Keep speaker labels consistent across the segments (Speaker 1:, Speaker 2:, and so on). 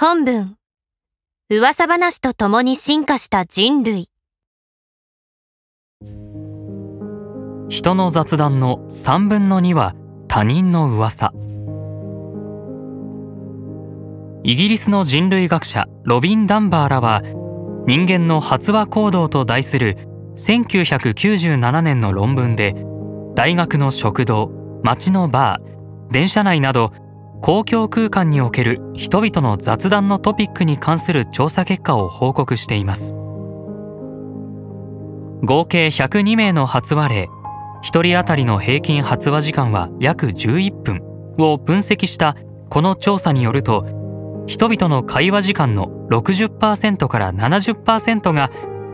Speaker 1: 本文。噂話と共に進化した人類。
Speaker 2: 人の雑談の3分の2は他人の噂。イギリスの人類学者ロビン・ダンバーらは人間の発話行動と題する1997年の論文で大学の食堂街のバー電車内など公共空間における人々の雑談のトピックに関する調査結果を報告しています。合計102名の発話例1人当たりの平均発話時間は約11分を分析したこの調査によると人々の会話時間の60%から70%が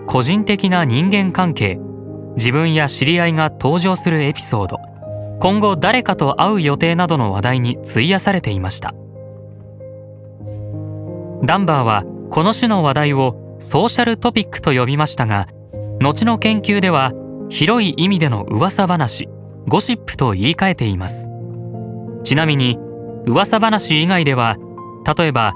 Speaker 2: 個人的な人間関係自分や知り合いが登場するエピソード。今後誰かと会う予定などの話題に費やされていました。ダンバーはこの種の話題をソーシャルトピックと呼びましたが後の研究では広い意味での噂話ゴシップと言い換えています。ちなみに噂話以外では例えば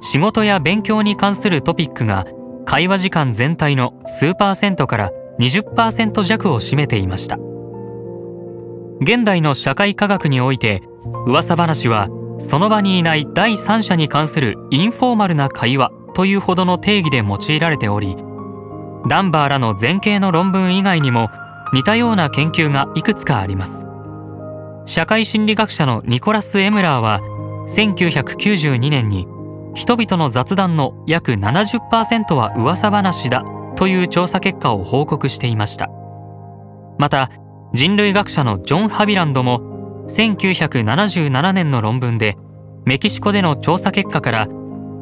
Speaker 2: 仕事や勉強に関するトピックが会話時間全体の数パーセントから20%弱を占めていました。現代の社会科学において噂話はその場にいない第三者に関するインフォーマルな会話というほどの定義で用いられておりダンバーらの前景の論文以外にも似たような研究がいくつかあります。社会心理学者のニコラス・エムラーは1992年に人々の雑談の約70%は噂話だという調査結果を報告していました。また人類学者のジョン・ハビランドも1977年の論文でメキシコでの調査結果から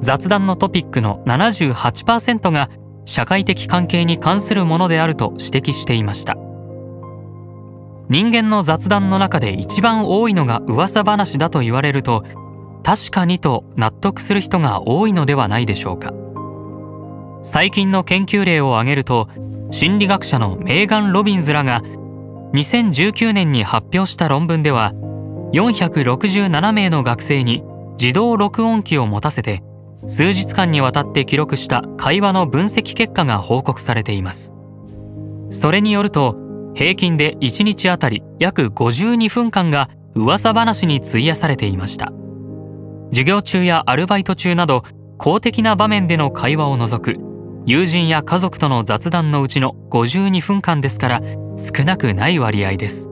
Speaker 2: 雑談のトピックの78%が社会的関係に関するものであると指摘していました。人間の雑談の中で一番多いのが噂話だと言われると確かにと納得する人が多いのではないでしょうか。最近の研究例を挙げると心理学者のメーガン・ロビンズらが2019年に発表した論文では467名の学生に自動録音機を持たせて数日間にわたって記録した会話の分析結果が報告されています。それによると平均で1日あたり約52分間が噂話に費やされていました。授業中やアルバイト中など公的な場面での会話を除く友人や家族との雑談のうちの52分間ですから少なくない割合です。